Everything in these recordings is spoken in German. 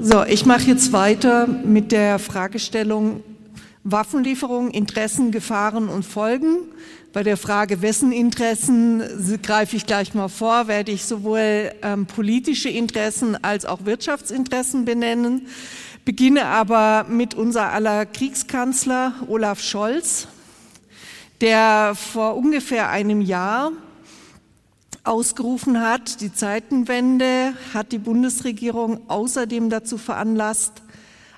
So, ich mache jetzt weiter mit der Fragestellung Waffenlieferung, Interessen, Gefahren und Folgen. Bei der Frage, wessen Interessen greife ich gleich mal vor, werde ich sowohl ähm, politische Interessen als auch Wirtschaftsinteressen benennen. Beginne aber mit unser aller Kriegskanzler Olaf Scholz, der vor ungefähr einem Jahr ausgerufen hat, die Zeitenwende hat die Bundesregierung außerdem dazu veranlasst,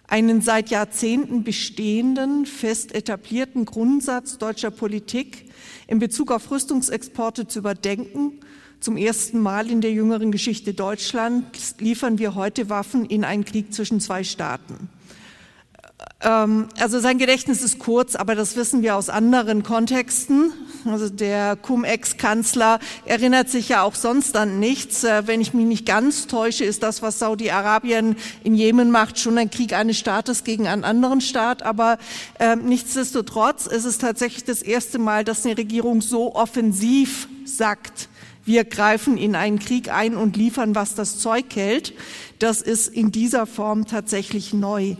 einen seit Jahrzehnten bestehenden, fest etablierten Grundsatz deutscher Politik in Bezug auf Rüstungsexporte zu überdenken. Zum ersten Mal in der jüngeren Geschichte Deutschlands liefern wir heute Waffen in einen Krieg zwischen zwei Staaten. Ähm, also sein Gedächtnis ist kurz, aber das wissen wir aus anderen Kontexten. Also der Cum-Ex-Kanzler erinnert sich ja auch sonst an nichts. Äh, wenn ich mich nicht ganz täusche, ist das, was Saudi-Arabien in Jemen macht, schon ein Krieg eines Staates gegen einen anderen Staat. Aber äh, nichtsdestotrotz ist es tatsächlich das erste Mal, dass eine Regierung so offensiv sagt, wir greifen in einen Krieg ein und liefern, was das Zeug hält. Das ist in dieser Form tatsächlich neu.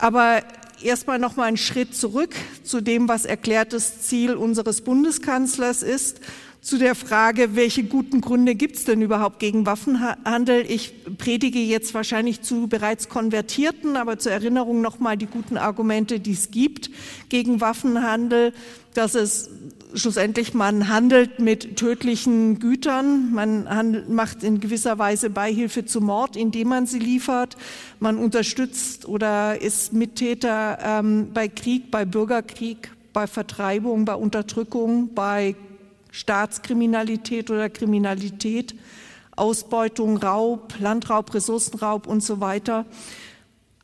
Aber erstmal noch mal einen Schritt zurück zu dem, was erklärtes Ziel unseres Bundeskanzlers ist, zu der Frage, welche guten Gründe gibt es denn überhaupt gegen Waffenhandel? Ich predige jetzt wahrscheinlich zu bereits Konvertierten, aber zur Erinnerung noch mal die guten Argumente, die es gibt gegen Waffenhandel, dass es schlussendlich man handelt mit tödlichen Gütern, man handelt, macht in gewisser Weise Beihilfe zum Mord, indem man sie liefert, man unterstützt oder ist Mittäter ähm, bei Krieg, bei Bürgerkrieg, bei Vertreibung, bei Unterdrückung, bei Staatskriminalität oder Kriminalität, Ausbeutung, Raub, Landraub, Ressourcenraub und so weiter.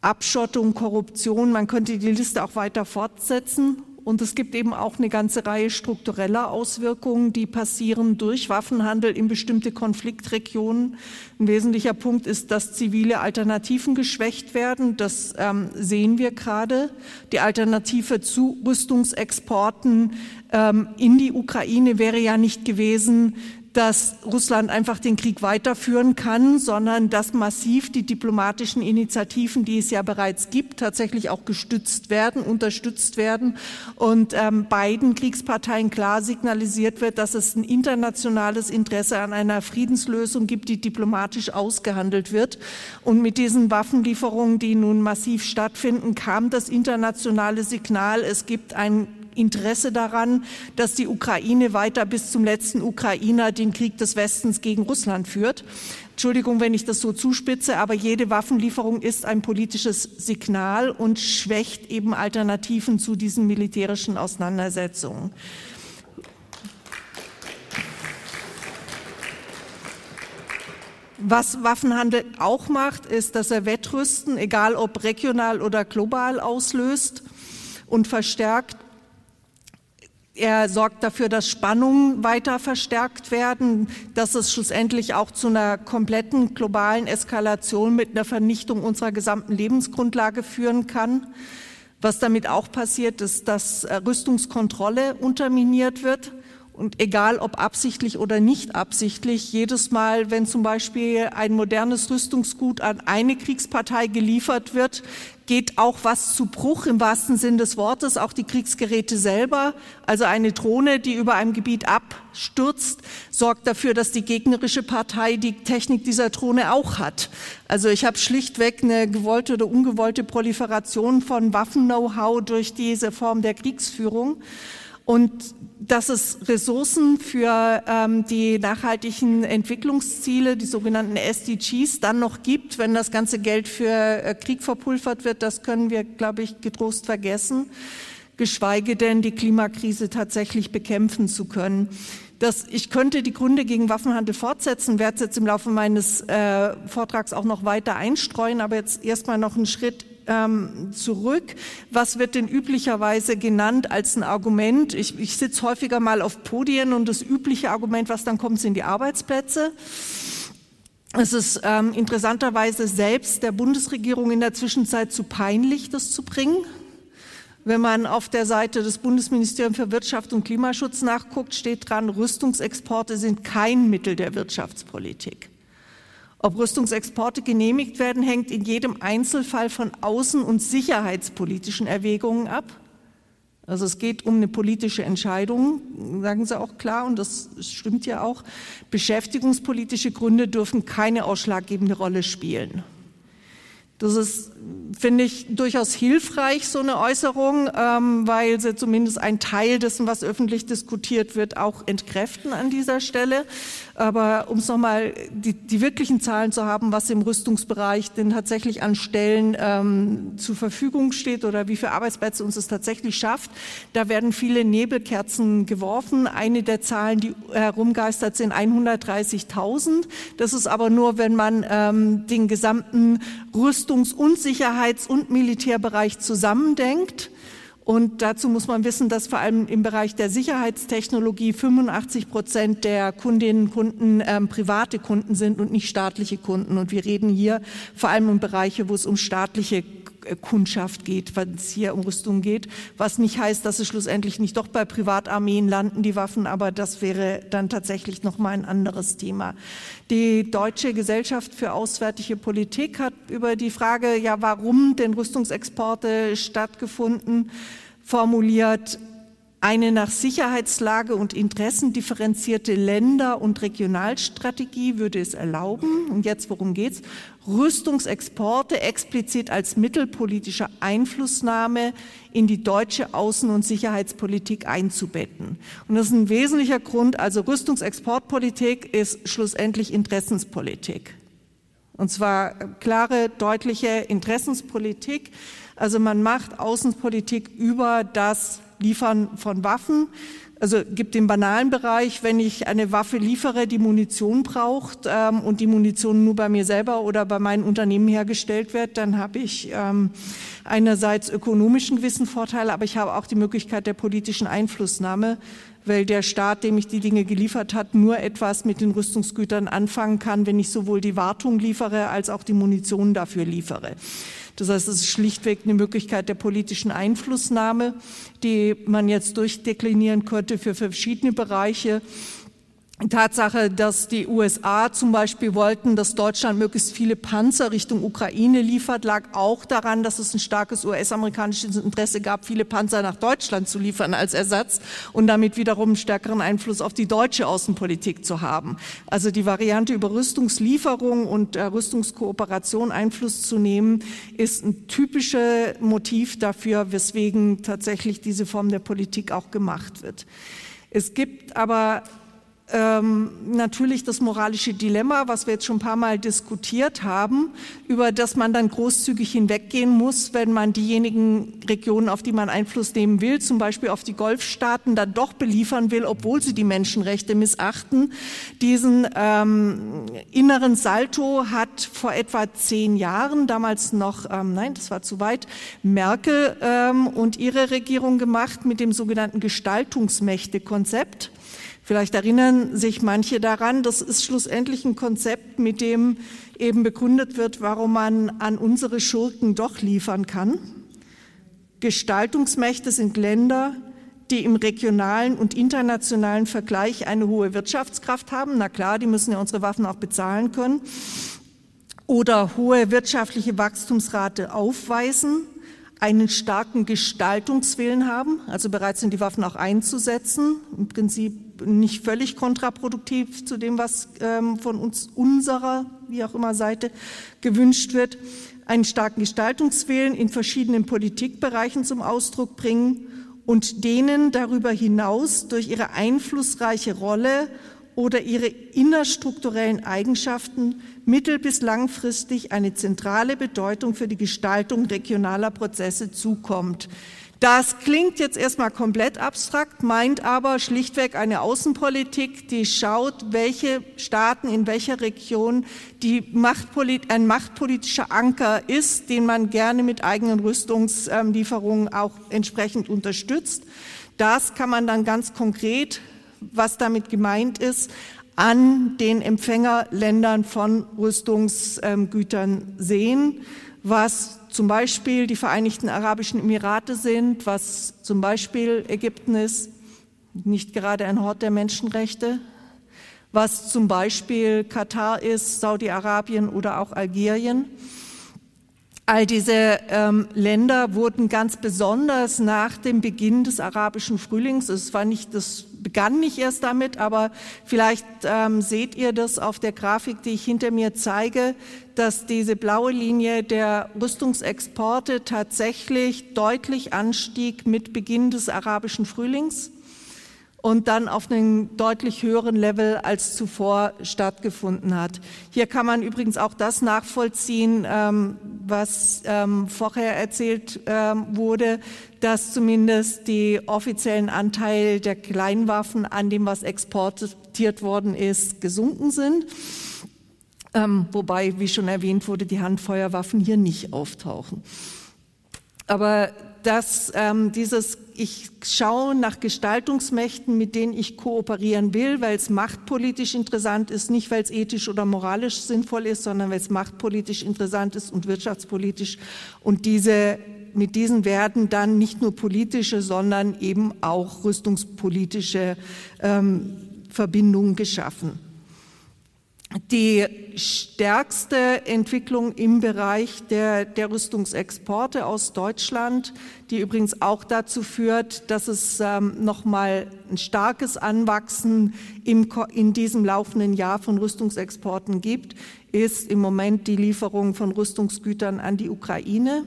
Abschottung, Korruption, man könnte die Liste auch weiter fortsetzen und es gibt eben auch eine ganze Reihe struktureller Auswirkungen, die passieren durch Waffenhandel in bestimmte Konfliktregionen. Ein wesentlicher Punkt ist, dass zivile Alternativen geschwächt werden. Das ähm, sehen wir gerade. Die Alternative zu Rüstungsexporten ähm, in die Ukraine wäre ja nicht gewesen, dass Russland einfach den Krieg weiterführen kann, sondern dass massiv die diplomatischen Initiativen, die es ja bereits gibt, tatsächlich auch gestützt werden, unterstützt werden und ähm, beiden Kriegsparteien klar signalisiert wird, dass es ein internationales Interesse an einer Friedenslösung gibt, die diplomatisch ausgehandelt wird. Und mit diesen Waffenlieferungen, die nun massiv stattfinden, kam das internationale Signal, es gibt ein Interesse daran, dass die Ukraine weiter bis zum letzten Ukrainer den Krieg des Westens gegen Russland führt. Entschuldigung, wenn ich das so zuspitze, aber jede Waffenlieferung ist ein politisches Signal und schwächt eben Alternativen zu diesen militärischen Auseinandersetzungen. Was Waffenhandel auch macht, ist, dass er Wettrüsten, egal ob regional oder global, auslöst und verstärkt. Er sorgt dafür, dass Spannungen weiter verstärkt werden, dass es schlussendlich auch zu einer kompletten globalen Eskalation mit einer Vernichtung unserer gesamten Lebensgrundlage führen kann. Was damit auch passiert, ist, dass äh, Rüstungskontrolle unterminiert wird. Und egal ob absichtlich oder nicht absichtlich, jedes Mal, wenn zum Beispiel ein modernes Rüstungsgut an eine Kriegspartei geliefert wird, geht auch was zu Bruch im wahrsten Sinn des Wortes, auch die Kriegsgeräte selber. Also eine Drohne, die über einem Gebiet abstürzt, sorgt dafür, dass die gegnerische Partei die Technik dieser Drohne auch hat. Also ich habe schlichtweg eine gewollte oder ungewollte Proliferation von Waffen-Know-how durch diese Form der Kriegsführung. Und dass es Ressourcen für ähm, die nachhaltigen Entwicklungsziele, die sogenannten SDGs, dann noch gibt, wenn das ganze Geld für äh, Krieg verpulvert wird, das können wir, glaube ich, getrost vergessen, geschweige denn die Klimakrise tatsächlich bekämpfen zu können. Das, ich könnte die Gründe gegen Waffenhandel fortsetzen, werde es jetzt im Laufe meines äh, Vortrags auch noch weiter einstreuen, aber jetzt erstmal noch einen Schritt ähm, zurück. Was wird denn üblicherweise genannt als ein Argument? Ich, ich sitze häufiger mal auf Podien und das übliche Argument, was dann kommt, sind die Arbeitsplätze. Es ist ähm, interessanterweise selbst der Bundesregierung in der Zwischenzeit zu peinlich, das zu bringen. Wenn man auf der Seite des Bundesministeriums für Wirtschaft und Klimaschutz nachguckt, steht dran, Rüstungsexporte sind kein Mittel der Wirtschaftspolitik. Ob Rüstungsexporte genehmigt werden, hängt in jedem Einzelfall von außen- und sicherheitspolitischen Erwägungen ab. Also es geht um eine politische Entscheidung, sagen Sie auch klar, und das stimmt ja auch. Beschäftigungspolitische Gründe dürfen keine ausschlaggebende Rolle spielen. Das ist, finde ich, durchaus hilfreich, so eine Äußerung, ähm, weil sie zumindest einen Teil dessen, was öffentlich diskutiert wird, auch entkräften an dieser Stelle. Aber um es nochmal die, die wirklichen Zahlen zu haben, was im Rüstungsbereich denn tatsächlich an Stellen ähm, zur Verfügung steht oder wie viele Arbeitsplätze uns es tatsächlich schafft, da werden viele Nebelkerzen geworfen. Eine der Zahlen, die herumgeistert, sind 130.000. Das ist aber nur, wenn man ähm, den gesamten Rüstungs- und Sicherheits- und Militärbereich zusammendenkt. Und dazu muss man wissen, dass vor allem im Bereich der Sicherheitstechnologie 85 Prozent der Kundinnen und Kunden ähm, private Kunden sind und nicht staatliche Kunden. Und wir reden hier vor allem um Bereiche, wo es um staatliche Kundschaft geht, wenn es hier um Rüstung geht, was nicht heißt, dass es schlussendlich nicht doch bei Privatarmeen landen, die Waffen, aber das wäre dann tatsächlich noch mal ein anderes Thema. Die Deutsche Gesellschaft für Auswärtige Politik hat über die Frage, ja, warum denn Rüstungsexporte stattgefunden, formuliert, eine nach Sicherheitslage und Interessen differenzierte Länder- und Regionalstrategie würde es erlauben, und jetzt worum geht's? Rüstungsexporte explizit als Mittel politischer Einflussnahme in die deutsche Außen- und Sicherheitspolitik einzubetten. Und das ist ein wesentlicher Grund. Also Rüstungsexportpolitik ist schlussendlich Interessenspolitik. Und zwar klare, deutliche Interessenspolitik. Also man macht Außenpolitik über das Liefern von Waffen. Also gibt den banalen Bereich, wenn ich eine Waffe liefere, die Munition braucht ähm, und die Munition nur bei mir selber oder bei meinen Unternehmen hergestellt wird, dann habe ich ähm, einerseits ökonomischen gewissen Vorteile, aber ich habe auch die Möglichkeit der politischen Einflussnahme, weil der Staat, dem ich die Dinge geliefert hat, nur etwas mit den Rüstungsgütern anfangen kann, wenn ich sowohl die Wartung liefere als auch die Munition dafür liefere. Das heißt, es ist schlichtweg eine Möglichkeit der politischen Einflussnahme, die man jetzt durchdeklinieren könnte für verschiedene Bereiche. Tatsache, dass die USA zum Beispiel wollten, dass Deutschland möglichst viele Panzer Richtung Ukraine liefert, lag auch daran, dass es ein starkes US-amerikanisches Interesse gab, viele Panzer nach Deutschland zu liefern als Ersatz und damit wiederum stärkeren Einfluss auf die deutsche Außenpolitik zu haben. Also die Variante über Rüstungslieferung und äh, Rüstungskooperation Einfluss zu nehmen, ist ein typisches Motiv dafür, weswegen tatsächlich diese Form der Politik auch gemacht wird. Es gibt aber ähm, natürlich das moralische Dilemma, was wir jetzt schon ein paar Mal diskutiert haben, über das man dann großzügig hinweggehen muss, wenn man diejenigen Regionen, auf die man Einfluss nehmen will, zum Beispiel auf die Golfstaaten, dann doch beliefern will, obwohl sie die Menschenrechte missachten. Diesen ähm, inneren Salto hat vor etwa zehn Jahren, damals noch, ähm, nein, das war zu weit, Merkel ähm, und ihre Regierung gemacht mit dem sogenannten Gestaltungsmächte-Konzept. Vielleicht erinnern sich manche daran, das ist schlussendlich ein Konzept, mit dem eben begründet wird, warum man an unsere Schurken doch liefern kann. Gestaltungsmächte sind Länder, die im regionalen und internationalen Vergleich eine hohe Wirtschaftskraft haben. Na klar, die müssen ja unsere Waffen auch bezahlen können. Oder hohe wirtschaftliche Wachstumsrate aufweisen, einen starken Gestaltungswillen haben, also bereit sind, die Waffen auch einzusetzen. Im Prinzip nicht völlig kontraproduktiv zu dem, was ähm, von uns unserer, wie auch immer Seite gewünscht wird, einen starken Gestaltungswillen in verschiedenen Politikbereichen zum Ausdruck bringen und denen darüber hinaus durch ihre einflussreiche Rolle oder ihre innerstrukturellen Eigenschaften mittel- bis langfristig eine zentrale Bedeutung für die Gestaltung regionaler Prozesse zukommt. Das klingt jetzt erstmal komplett abstrakt, meint aber schlichtweg eine Außenpolitik, die schaut, welche Staaten in welcher Region die Machtpolit ein machtpolitischer Anker ist, den man gerne mit eigenen Rüstungslieferungen auch entsprechend unterstützt. Das kann man dann ganz konkret, was damit gemeint ist, an den Empfängerländern von Rüstungsgütern sehen, was zum Beispiel die Vereinigten Arabischen Emirate sind, was zum Beispiel Ägypten ist, nicht gerade ein Hort der Menschenrechte, was zum Beispiel Katar ist, Saudi-Arabien oder auch Algerien. All diese ähm, Länder wurden ganz besonders nach dem Beginn des arabischen Frühlings, es war nicht, das begann nicht erst damit, aber vielleicht ähm, seht ihr das auf der Grafik, die ich hinter mir zeige, dass diese blaue Linie der Rüstungsexporte tatsächlich deutlich anstieg mit Beginn des arabischen Frühlings und dann auf einem deutlich höheren Level als zuvor stattgefunden hat. Hier kann man übrigens auch das nachvollziehen, ähm, was ähm, vorher erzählt ähm, wurde, dass zumindest die offiziellen Anteile der Kleinwaffen an dem, was exportiert worden ist, gesunken sind. wobei, wie schon erwähnt wurde, die Handfeuerwaffen hier nicht auftauchen. Aber dass ähm, dieses, ich schaue nach Gestaltungsmächten, mit denen ich kooperieren will, weil es machtpolitisch interessant ist, nicht weil es ethisch oder moralisch sinnvoll ist, sondern weil es machtpolitisch interessant ist und wirtschaftspolitisch. Und diese, mit diesen werden dann nicht nur politische, sondern eben auch rüstungspolitische ähm, Verbindungen geschaffen. Die stärkste Entwicklung im Bereich der, der, Rüstungsexporte aus Deutschland, die übrigens auch dazu führt, dass es ähm, nochmal ein starkes Anwachsen im, in diesem laufenden Jahr von Rüstungsexporten gibt, ist im Moment die Lieferung von Rüstungsgütern an die Ukraine.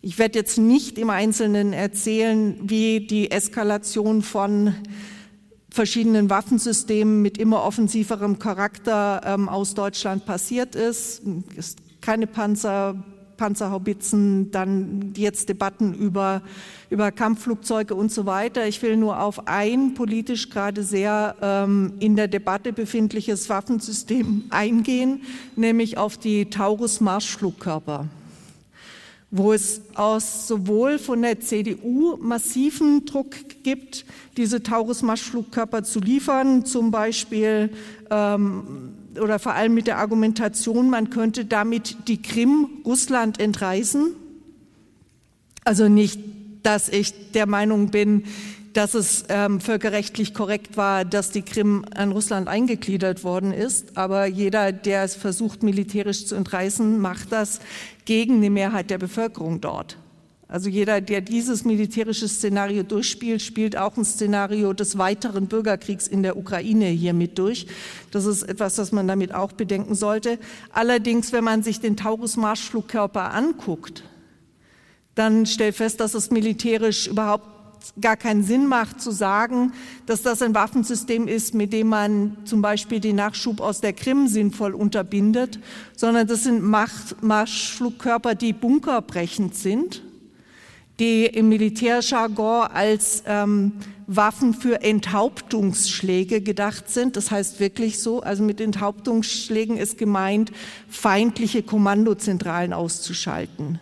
Ich werde jetzt nicht im Einzelnen erzählen, wie die Eskalation von verschiedenen Waffensystemen mit immer offensiverem Charakter ähm, aus Deutschland passiert ist. ist keine Panzer, Panzerhaubitzen, dann jetzt Debatten über, über Kampfflugzeuge und so weiter. Ich will nur auf ein politisch gerade sehr ähm, in der Debatte befindliches Waffensystem eingehen, nämlich auf die Taurus-Marschflugkörper wo es aus sowohl von der CDU massiven Druck gibt, diese Taurus-Marschflugkörper zu liefern, zum Beispiel ähm, oder vor allem mit der Argumentation, man könnte damit die Krim Russland entreißen. Also nicht, dass ich der Meinung bin, dass es ähm, völkerrechtlich korrekt war, dass die Krim an Russland eingegliedert worden ist. Aber jeder, der es versucht, militärisch zu entreißen, macht das gegen eine Mehrheit der Bevölkerung dort. Also jeder, der dieses militärische Szenario durchspielt, spielt auch ein Szenario des weiteren Bürgerkriegs in der Ukraine hier mit durch. Das ist etwas, was man damit auch bedenken sollte. Allerdings, wenn man sich den Taurus-Marschflugkörper anguckt, dann stellt fest, dass es militärisch überhaupt gar keinen Sinn macht zu sagen, dass das ein Waffensystem ist, mit dem man zum Beispiel den Nachschub aus der Krim sinnvoll unterbindet, sondern das sind Marschflugkörper, die bunkerbrechend sind, die im Militärjargon als ähm, Waffen für Enthauptungsschläge gedacht sind. Das heißt wirklich so, also mit Enthauptungsschlägen ist gemeint, feindliche Kommandozentralen auszuschalten.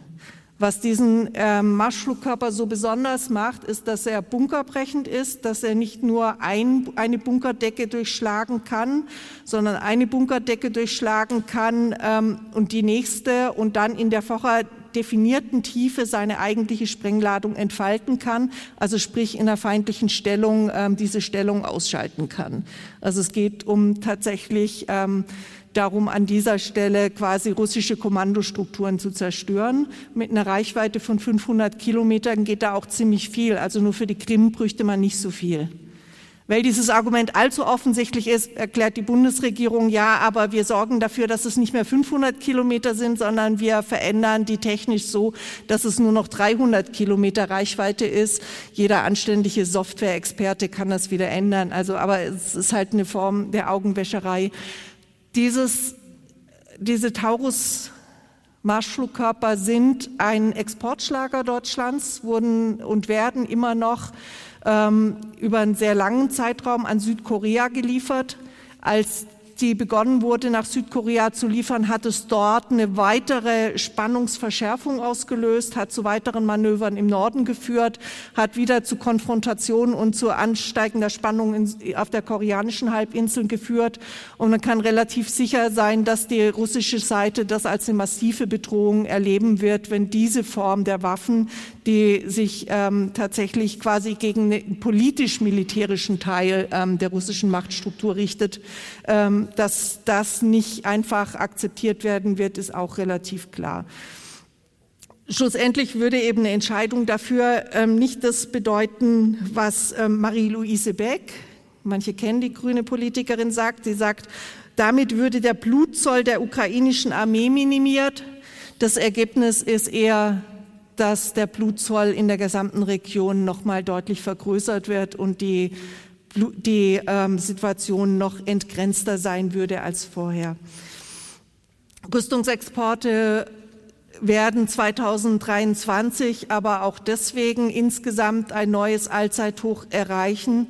Was diesen äh, Marschflugkörper so besonders macht, ist, dass er bunkerbrechend ist, dass er nicht nur ein, eine Bunkerdecke durchschlagen kann, sondern eine Bunkerdecke durchschlagen kann ähm, und die nächste und dann in der vorher definierten Tiefe seine eigentliche Sprengladung entfalten kann, also sprich in einer feindlichen Stellung ähm, diese Stellung ausschalten kann. Also es geht um tatsächlich ähm, darum, an dieser Stelle quasi russische Kommandostrukturen zu zerstören. Mit einer Reichweite von 500 Kilometern geht da auch ziemlich viel. Also nur für die Krim bräuchte man nicht so viel. Weil dieses Argument allzu offensichtlich ist, erklärt die Bundesregierung, ja, aber wir sorgen dafür, dass es nicht mehr 500 Kilometer sind, sondern wir verändern die technisch so, dass es nur noch 300 Kilometer Reichweite ist. Jeder anständige Software-Experte kann das wieder ändern. Also, aber es ist halt eine Form der Augenwäscherei. Dieses, diese Taurus Marschflugkörper sind ein Exportschlager Deutschlands, wurden und werden immer noch ähm, über einen sehr langen Zeitraum an Südkorea geliefert. Als die begonnen wurde, nach Südkorea zu liefern, hat es dort eine weitere Spannungsverschärfung ausgelöst, hat zu weiteren Manövern im Norden geführt, hat wieder zu Konfrontationen und zu ansteigender Spannung in, auf der koreanischen Halbinsel geführt. Und man kann relativ sicher sein, dass die russische Seite das als eine massive Bedrohung erleben wird, wenn diese Form der Waffen, die sich ähm, tatsächlich quasi gegen den politisch-militärischen Teil ähm, der russischen Machtstruktur richtet, ähm, dass das nicht einfach akzeptiert werden wird, ist auch relativ klar. Schlussendlich würde eben eine Entscheidung dafür ähm, nicht das bedeuten, was ähm, Marie-Louise Beck, manche kennen die grüne Politikerin, sagt. Sie sagt, damit würde der Blutzoll der ukrainischen Armee minimiert. Das Ergebnis ist eher, dass der Blutzoll in der gesamten Region nochmal deutlich vergrößert wird und die die ähm, Situation noch entgrenzter sein würde als vorher. Rüstungsexporte werden 2023 aber auch deswegen insgesamt ein neues Allzeithoch erreichen,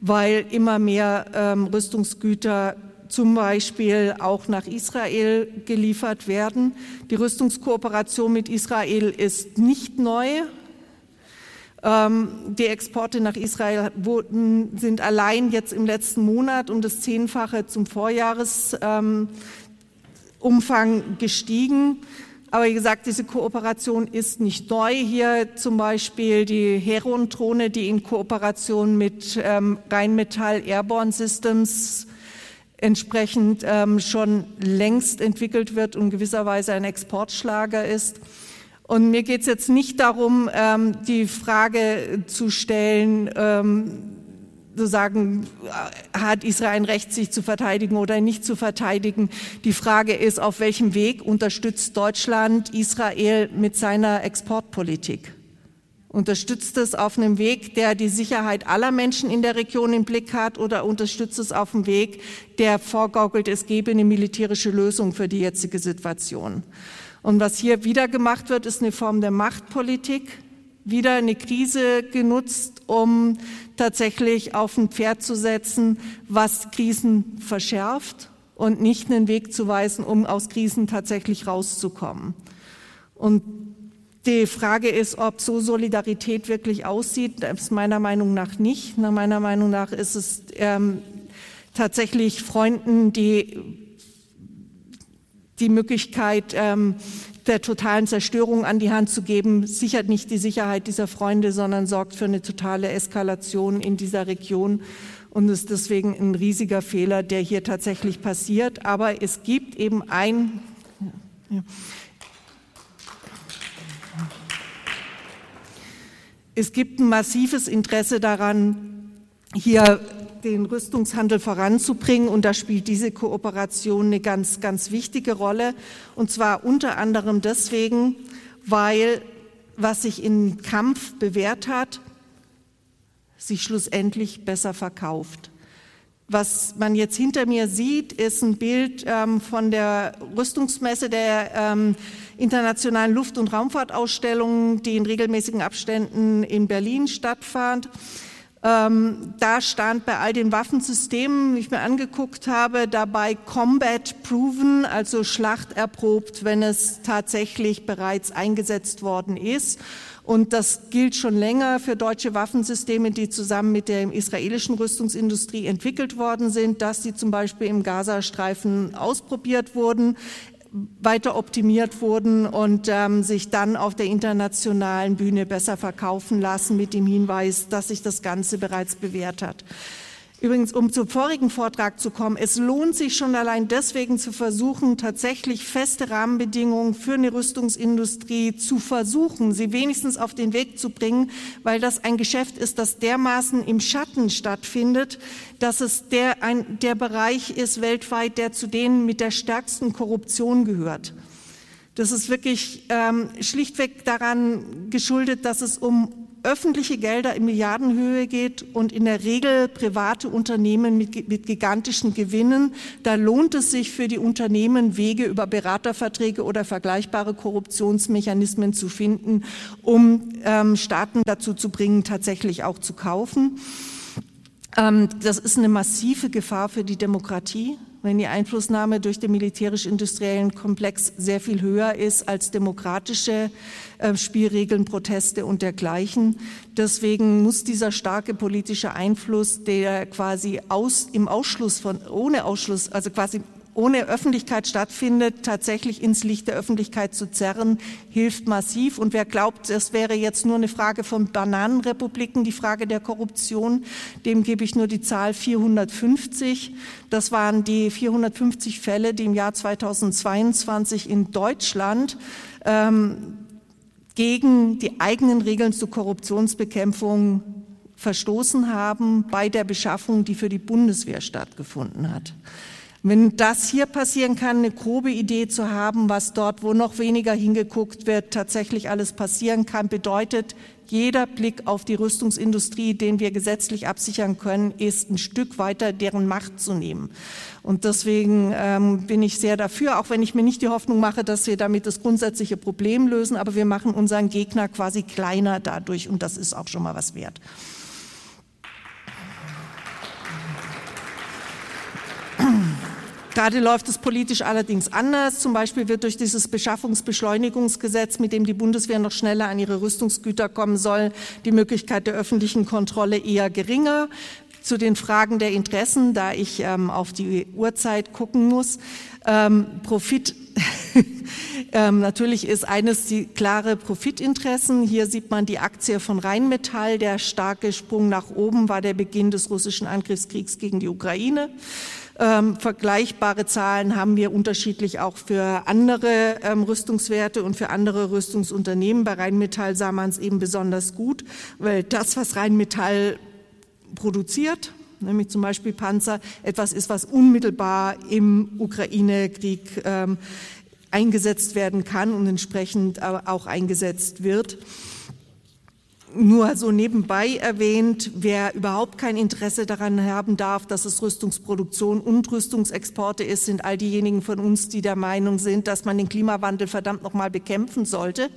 weil immer mehr ähm, Rüstungsgüter zum Beispiel auch nach Israel geliefert werden. Die Rüstungskooperation mit Israel ist nicht neu. Ähm, die Exporte nach Israel wurden, sind allein jetzt im letzten Monat um das Zehnfache zum Vorjahresumfang gestiegen. Aber wie gesagt, diese Kooperation ist nicht neu. Hier zum Beispiel die Heron-Drohne, die in Kooperation mit ähm, Rheinmetall Airborne Systems entsprechend ähm, schon längst entwickelt wird und gewisserweise ein Exportschlager ist. Und mir geht es jetzt nicht darum, ähm, die Frage zu stellen, ähm, zu sagen, äh, hat Israel ein Recht, sich zu verteidigen oder nicht zu verteidigen. Die Frage ist, auf welchem Weg unterstützt Deutschland Israel mit seiner Exportpolitik? Unterstützt es auf einem Weg, der die Sicherheit aller Menschen in der Region im Blick hat oder unterstützt es auf einem Weg, der vorgaukelt, es gebe eine militärische Lösung für die jetzige Situation? Und was hier wieder gemacht wird, ist eine Form der Machtpolitik, wieder eine Krise genutzt, um tatsächlich auf ein Pferd zu setzen, was Krisen verschärft und nicht einen Weg zu weisen, um aus Krisen tatsächlich rauszukommen. Und die Frage ist, ob so Solidarität wirklich aussieht, das ist meiner Meinung nach nicht. Nach meiner Meinung nach ist es ähm, tatsächlich Freunden, die die Möglichkeit ähm, der totalen Zerstörung an die Hand zu geben, sichert nicht die Sicherheit dieser Freunde, sondern sorgt für eine totale Eskalation in dieser Region und ist deswegen ein riesiger Fehler, der hier tatsächlich passiert. Aber es gibt eben ein, ja, es gibt ein massives Interesse daran, hier den Rüstungshandel voranzubringen. Und da spielt diese Kooperation eine ganz, ganz wichtige Rolle. Und zwar unter anderem deswegen, weil was sich im Kampf bewährt hat, sich schlussendlich besser verkauft. Was man jetzt hinter mir sieht, ist ein Bild ähm, von der Rüstungsmesse der ähm, internationalen Luft- und Raumfahrtausstellung, die in regelmäßigen Abständen in Berlin stattfand. Ähm, da stand bei all den Waffensystemen, die ich mir angeguckt habe, dabei Combat Proven, also schlachterprobt, wenn es tatsächlich bereits eingesetzt worden ist. Und das gilt schon länger für deutsche Waffensysteme, die zusammen mit der israelischen Rüstungsindustrie entwickelt worden sind, dass sie zum Beispiel im Gazastreifen ausprobiert wurden weiter optimiert wurden und ähm, sich dann auf der internationalen Bühne besser verkaufen lassen mit dem Hinweis, dass sich das Ganze bereits bewährt hat. Übrigens, um zum vorigen Vortrag zu kommen, es lohnt sich schon allein deswegen zu versuchen, tatsächlich feste Rahmenbedingungen für eine Rüstungsindustrie zu versuchen, sie wenigstens auf den Weg zu bringen, weil das ein Geschäft ist, das dermaßen im Schatten stattfindet, dass es der, ein, der Bereich ist weltweit, der zu denen mit der stärksten Korruption gehört. Das ist wirklich ähm, schlichtweg daran geschuldet, dass es um öffentliche Gelder in Milliardenhöhe geht und in der Regel private Unternehmen mit, mit, gigantischen Gewinnen. Da lohnt es sich für die Unternehmen, Wege über Beraterverträge oder vergleichbare Korruptionsmechanismen zu finden, um ähm, Staaten dazu zu bringen, tatsächlich auch zu kaufen. Ähm, das ist eine massive Gefahr für die Demokratie wenn die Einflussnahme durch den militärisch-industriellen Komplex sehr viel höher ist als demokratische äh, Spielregeln, Proteste und dergleichen. Deswegen muss dieser starke politische Einfluss, der quasi aus, im Ausschluss von, ohne Ausschluss, also quasi ohne Öffentlichkeit stattfindet, tatsächlich ins Licht der Öffentlichkeit zu zerren, hilft massiv. Und wer glaubt, es wäre jetzt nur eine Frage von Bananenrepubliken, die Frage der Korruption, dem gebe ich nur die Zahl 450. Das waren die 450 Fälle, die im Jahr 2022 in Deutschland ähm, gegen die eigenen Regeln zur Korruptionsbekämpfung verstoßen haben bei der Beschaffung, die für die Bundeswehr stattgefunden hat. Wenn das hier passieren kann, eine grobe Idee zu haben, was dort, wo noch weniger hingeguckt wird, tatsächlich alles passieren kann, bedeutet, jeder Blick auf die Rüstungsindustrie, den wir gesetzlich absichern können, ist ein Stück weiter deren Macht zu nehmen. Und deswegen ähm, bin ich sehr dafür, auch wenn ich mir nicht die Hoffnung mache, dass wir damit das grundsätzliche Problem lösen, aber wir machen unseren Gegner quasi kleiner dadurch und das ist auch schon mal was wert. Gerade läuft es politisch allerdings anders. Zum Beispiel wird durch dieses Beschaffungsbeschleunigungsgesetz, mit dem die Bundeswehr noch schneller an ihre Rüstungsgüter kommen soll, die Möglichkeit der öffentlichen Kontrolle eher geringer. Zu den Fragen der Interessen, da ich ähm, auf die Uhrzeit gucken muss. Ähm, Profit ähm, natürlich ist eines die klare Profitinteressen. Hier sieht man die Aktie von Rheinmetall. Der starke Sprung nach oben war der Beginn des russischen Angriffskriegs gegen die Ukraine. Ähm, vergleichbare Zahlen haben wir unterschiedlich auch für andere ähm, Rüstungswerte und für andere Rüstungsunternehmen. Bei Rheinmetall sah man es eben besonders gut, weil das, was Rheinmetall produziert, nämlich zum Beispiel Panzer, etwas ist, was unmittelbar im Ukraine-Krieg ähm, eingesetzt werden kann und entsprechend auch eingesetzt wird. Nur so nebenbei erwähnt, wer überhaupt kein Interesse daran haben darf, dass es Rüstungsproduktion und Rüstungsexporte ist, sind all diejenigen von uns, die der Meinung sind, dass man den Klimawandel verdammt nochmal bekämpfen sollte.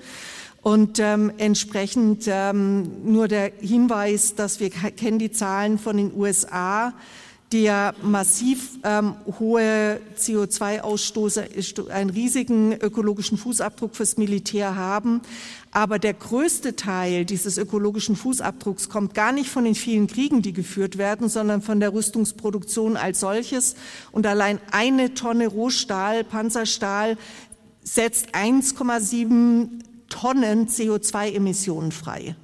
Und ähm, entsprechend ähm, nur der Hinweis, dass wir kennen die Zahlen von den USA, ja massiv ähm, hohe CO2-Ausstoße, einen riesigen ökologischen Fußabdruck fürs Militär haben. Aber der größte Teil dieses ökologischen Fußabdrucks kommt gar nicht von den vielen Kriegen, die geführt werden, sondern von der Rüstungsproduktion als solches. Und allein eine Tonne Rohstahl, Panzerstahl, setzt 1,7 Tonnen CO2-Emissionen frei.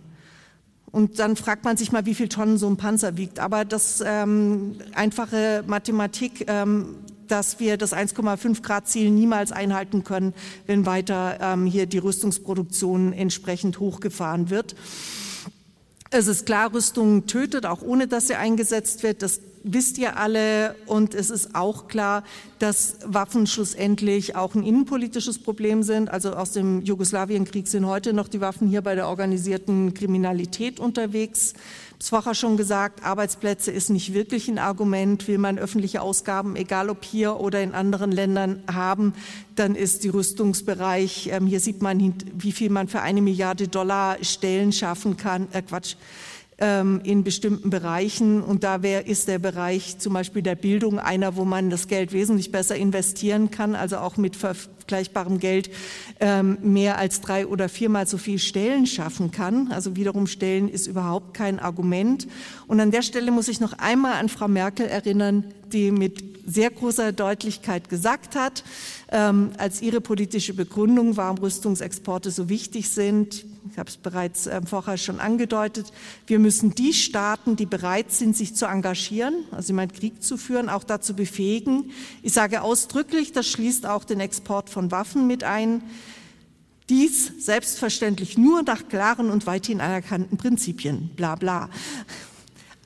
Und dann fragt man sich mal, wie viel Tonnen so ein Panzer wiegt. Aber das ähm, einfache Mathematik, ähm, dass wir das 1,5 Grad Ziel niemals einhalten können, wenn weiter ähm, hier die Rüstungsproduktion entsprechend hochgefahren wird. Es ist klar, Rüstung tötet, auch ohne dass sie eingesetzt wird. Das wisst ihr alle. Und es ist auch klar, dass Waffen schlussendlich auch ein innenpolitisches Problem sind. Also aus dem Jugoslawienkrieg sind heute noch die Waffen hier bei der organisierten Kriminalität unterwegs. Es vorher schon gesagt, Arbeitsplätze ist nicht wirklich ein Argument. Will man öffentliche Ausgaben, egal ob hier oder in anderen Ländern, haben, dann ist die Rüstungsbereich, ähm, hier sieht man, wie viel man für eine Milliarde Dollar Stellen schaffen kann, äh Quatsch, ähm, in bestimmten Bereichen. Und da wär, ist der Bereich zum Beispiel der Bildung einer, wo man das Geld wesentlich besser investieren kann, also auch mit vergleichbarem Geld ähm, mehr als drei oder viermal so viel Stellen schaffen kann. Also wiederum Stellen ist überhaupt kein Argument. Und an der Stelle muss ich noch einmal an Frau Merkel erinnern, die mit sehr großer Deutlichkeit gesagt hat, ähm, als ihre politische Begründung, warum Rüstungsexporte so wichtig sind. Ich habe es bereits äh, vorher schon angedeutet. Wir müssen die Staaten, die bereit sind, sich zu engagieren, also ich Krieg zu führen, auch dazu befähigen. Ich sage ausdrücklich, das schließt auch den Export von Waffen mit ein. Dies selbstverständlich nur nach klaren und weithin anerkannten Prinzipien. Bla bla.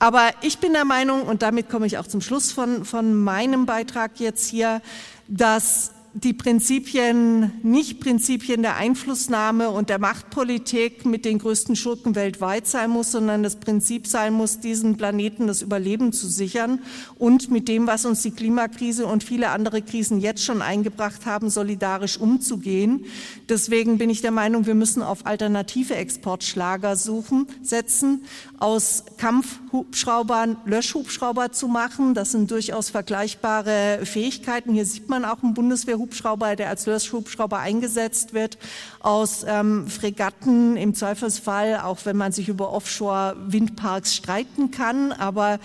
Aber ich bin der Meinung, und damit komme ich auch zum Schluss von, von meinem Beitrag jetzt hier, dass die Prinzipien, nicht Prinzipien der Einflussnahme und der Machtpolitik mit den größten Schurken weltweit sein muss, sondern das Prinzip sein muss, diesen Planeten das Überleben zu sichern und mit dem, was uns die Klimakrise und viele andere Krisen jetzt schon eingebracht haben, solidarisch umzugehen. Deswegen bin ich der Meinung, wir müssen auf alternative Exportschlager suchen, setzen, aus Kampfhubschraubern Löschhubschrauber zu machen. Das sind durchaus vergleichbare Fähigkeiten. Hier sieht man auch einen Bundeswehr Hubschrauber, der als Löschhubschrauber eingesetzt wird, aus ähm, Fregatten im Zweifelsfall, auch wenn man sich über Offshore-Windparks streiten kann. Aber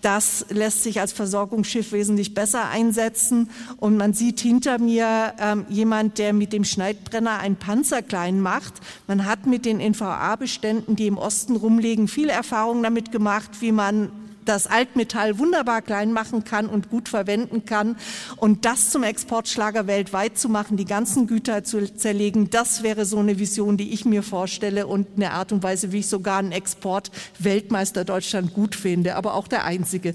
das lässt sich als Versorgungsschiff wesentlich besser einsetzen. Und man sieht hinter mir ähm, jemand, der mit dem Schneidbrenner einen Panzer klein macht. Man hat mit den NVA-Beständen, die im Osten rumliegen, viel Erfahrung damit gemacht, wie man das Altmetall wunderbar klein machen kann und gut verwenden kann. Und das zum Exportschlager weltweit zu machen, die ganzen Güter zu zerlegen, das wäre so eine Vision, die ich mir vorstelle und eine Art und Weise, wie ich sogar einen Export Weltmeister Deutschland gut finde, aber auch der einzige.